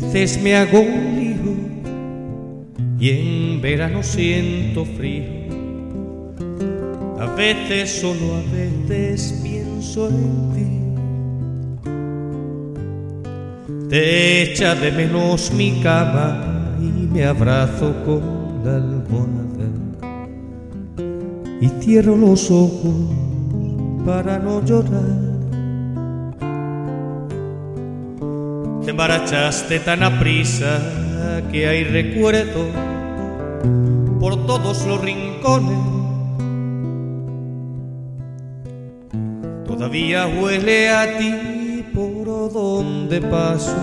veces me hago un lío y en verano siento frío. A veces solo a veces pienso en ti. Te echa de menos mi cama y me abrazo con la almohada. Y cierro los ojos para no llorar. Te embarachaste tan a prisa que hay recuerdo por todos los rincones. Todavía huele a ti por donde paso.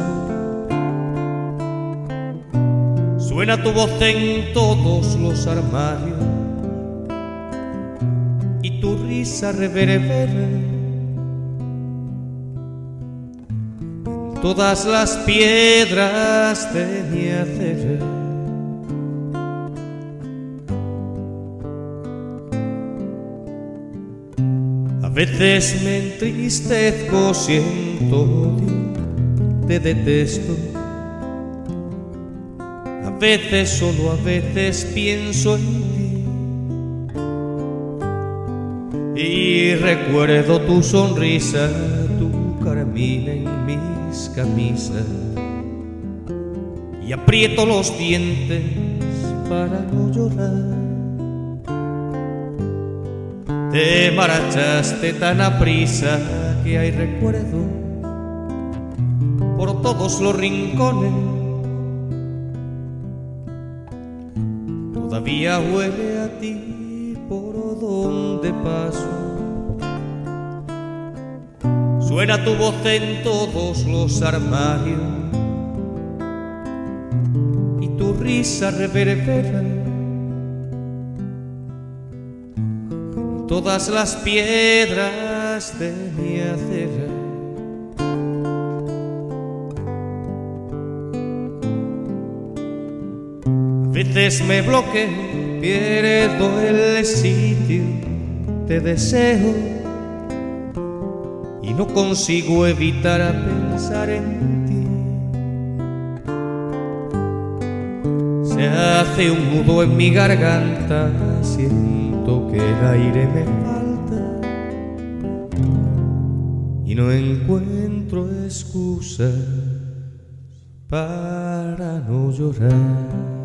Suena tu voz en todos los armarios y tu risa reverbera todas las piedras de mi hacer. A veces me entristezco, siento odio, te detesto. A veces, solo a veces pienso en ti. Y recuerdo tu sonrisa, tu carmina en mis camisas. Y aprieto los dientes para no llorar. Te marchaste tan a prisa que hay recuerdo por todos los rincones. Todavía huele a ti por donde paso. Suena tu voz en todos los armarios. Y tu risa reverbera. Todas las piedras de mi acera. A veces me bloqueo, pierdo el sitio, te deseo y no consigo evitar a pensar en ti. Se hace un nudo en mi garganta, siento que el aire me falta y no encuentro excusas para no llorar.